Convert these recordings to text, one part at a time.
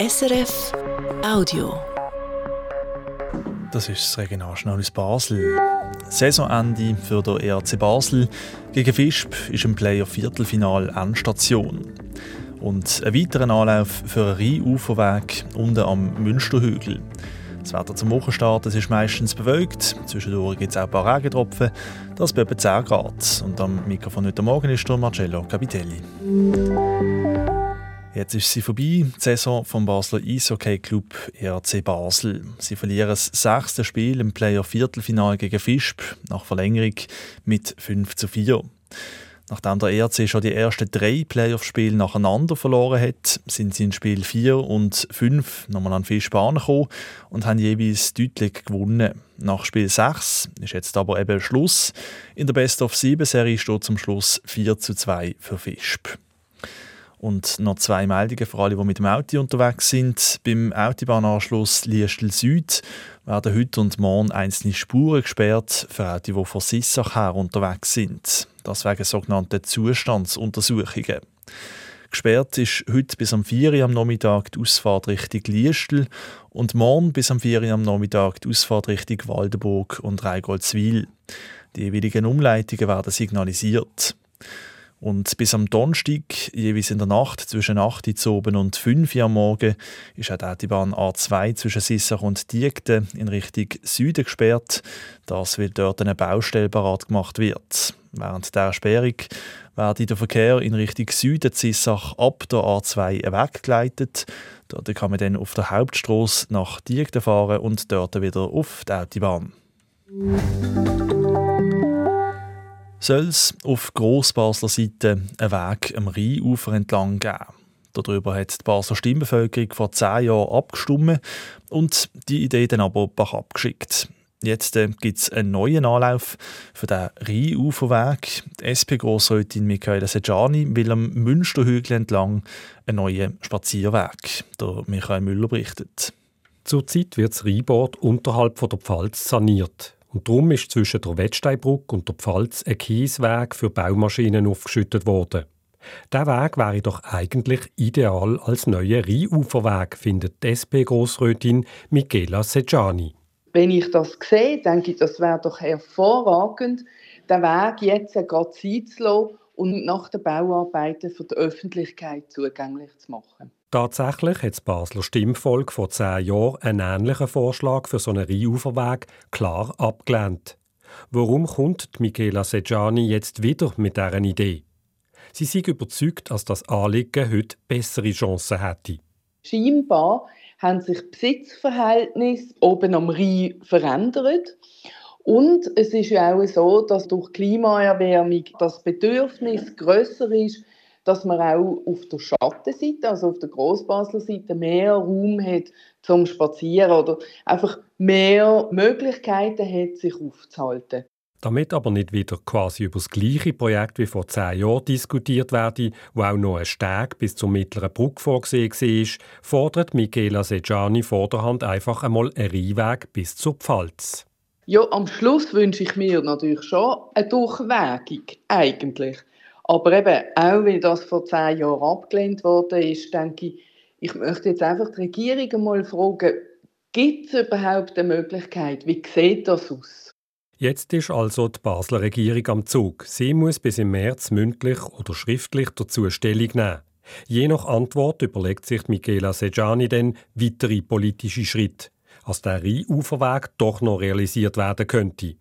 SRF Audio. Das ist das Regionaljournal aus Basel. Saisonende für den ERC Basel gegen Fisp ist im Player-Viertelfinal Endstation. Und ein weiterer Anlauf für einen Rheinuferweg unten am Münsterhügel. Das Wetter zum Wochenstart es ist meistens bewölkt. Zwischendurch gibt es auch ein paar Regentropfen. Das bei etwa 10 Grad. Und am Mikrofon heute Morgen ist der Marcello Capitelli. Jetzt ist sie vorbei, die Saison vom Basler Eishockey Club ERC Basel. Sie verlieren das sechste Spiel im Player-Viertelfinal gegen Fisp nach Verlängerung mit 5 zu 4. Nachdem der ERC schon die ersten drei Playoff-Spiele nacheinander verloren hat, sind sie in Spiel 4 und 5 nochmal an Fisp gekommen und haben jeweils deutlich gewonnen. Nach Spiel 6 ist jetzt aber eben Schluss. In der Best-of-7-Serie steht zum Schluss 4 zu 2 für Fisp. Und noch zwei Meldungen für alle, die mit dem Auto unterwegs sind. Beim Autobahnanschluss Liestel Süd werden heute und morgen einzelne Spuren gesperrt für Autos, die von Sissach her unterwegs sind. Das wegen sogenannten Zustandsuntersuchungen. Gesperrt ist heute bis am 4 Uhr am Nachmittag die Ausfahrt Richtung Liestel und morgen bis am 4 Uhr am Nachmittag die Ausfahrt Richtung Waldenburg und Reigoldswil. Die jeweiligen Umleitungen werden signalisiert. Und bis am Donnerstag, jeweils in der Nacht zwischen 8 Uhr und 5 Uhr am Morgen, ist auch die Bahn A2 zwischen Sissach und Diegden in Richtung Süden gesperrt. Das, weil dort eine Baustelle parat gemacht wird. Während der Sperrung wird der Verkehr in Richtung Süden Sissach ab der A2 weggeleitet. Dort kann man dann auf der Hauptstrasse nach Diegden fahren und dort wieder auf die Autobahn soll es auf Grossbasler Seite einen Weg am Rheinufer entlang geben. Darüber hat die Basler Stimmbevölkerung vor zehn Jahren abgestimmt und die Idee dann aber abgeschickt. Jetzt äh, gibt es einen neuen Anlauf für den Rheinuferweg. Die SP-Grossrätin Michaela Sejani will am Münsterhügel entlang einen neuen Spazierweg. Der Michael Müller berichtet. Zurzeit wird das Rheinbad unterhalb von der Pfalz saniert. Und darum ist zwischen der Wettsteinbrücke und der Pfalz ein Kiesweg für Baumaschinen aufgeschüttet worden. Der Weg wäre doch eigentlich ideal als neuer Rheinuferweg, findet die SP-Grossrätin Michela Sejani. Wenn ich das sehe, denke ich, das wäre doch hervorragend, den Weg jetzt gerade sein zu lassen und nach den Bauarbeiten für die Öffentlichkeit zugänglich zu machen. Tatsächlich hat das Basler Stimmvolk vor zehn Jahren einen ähnlichen Vorschlag für so einen Rheinuferweg klar abgelehnt. Warum kommt die Michela Sejani jetzt wieder mit dieser Idee? Sie sind überzeugt, dass das Anliegen heute bessere Chancen hätte. Scheinbar haben sich Besitzverhältnisse oben am Rhein verändert. Und es ist ja auch so, dass durch Klimaerwärmung das Bedürfnis größer ist, dass man auch auf der Schattenseite, also auf der Grossbasler Seite, mehr Raum hat zum Spazieren oder einfach mehr Möglichkeiten hat, sich aufzuhalten. Damit aber nicht wieder quasi über das gleiche Projekt wie vor zehn Jahren diskutiert werde, wo auch noch ein Steg bis zur mittleren Brücke vorgesehen war, fordert Michela Sejani vorderhand einfach einmal einen Rheinweg bis zur Pfalz. Ja, am Schluss wünsche ich mir natürlich schon eine Durchwägung, eigentlich. Aber eben, auch weil das vor zehn Jahren abgelehnt worden ist, denke ich, ich möchte jetzt einfach die Regierung mal fragen, gibt es überhaupt eine Möglichkeit? Wie sieht das aus? Jetzt ist also die Basler Regierung am Zug. Sie muss bis im März mündlich oder schriftlich dazu Stellung nehmen. Je nach Antwort überlegt sich Michela Sejani dann weitere politische Schritte, als der Rheinuferweg doch noch realisiert werden könnte.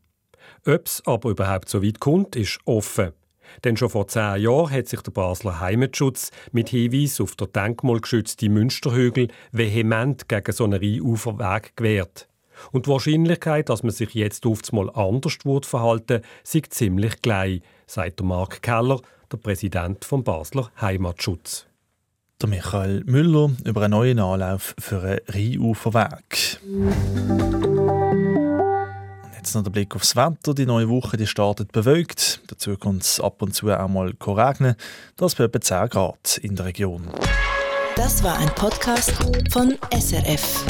Ob es aber überhaupt so weit kommt, ist offen. Denn schon vor zehn Jahren hat sich der Basler Heimatschutz mit Hinweis auf den denkmalgeschützten Münsterhügel vehement gegen so einen Rheinuferweg gewehrt. Und die Wahrscheinlichkeit, dass man sich jetzt oftmals anders verhalten sei ziemlich gleich, sagt Mark Keller, der Präsident vom Basler Heimatschutz. Der Michael Müller über einen neuen Anlauf für einen Rheinuferweg. Jetzt noch der Blick aufs Wetter. Die neue Woche die startet bewölkt. Dazu kommt es ab und zu auch mal regnen. Das bei etwa 10 Grad in der Region. Das war ein Podcast von SRF.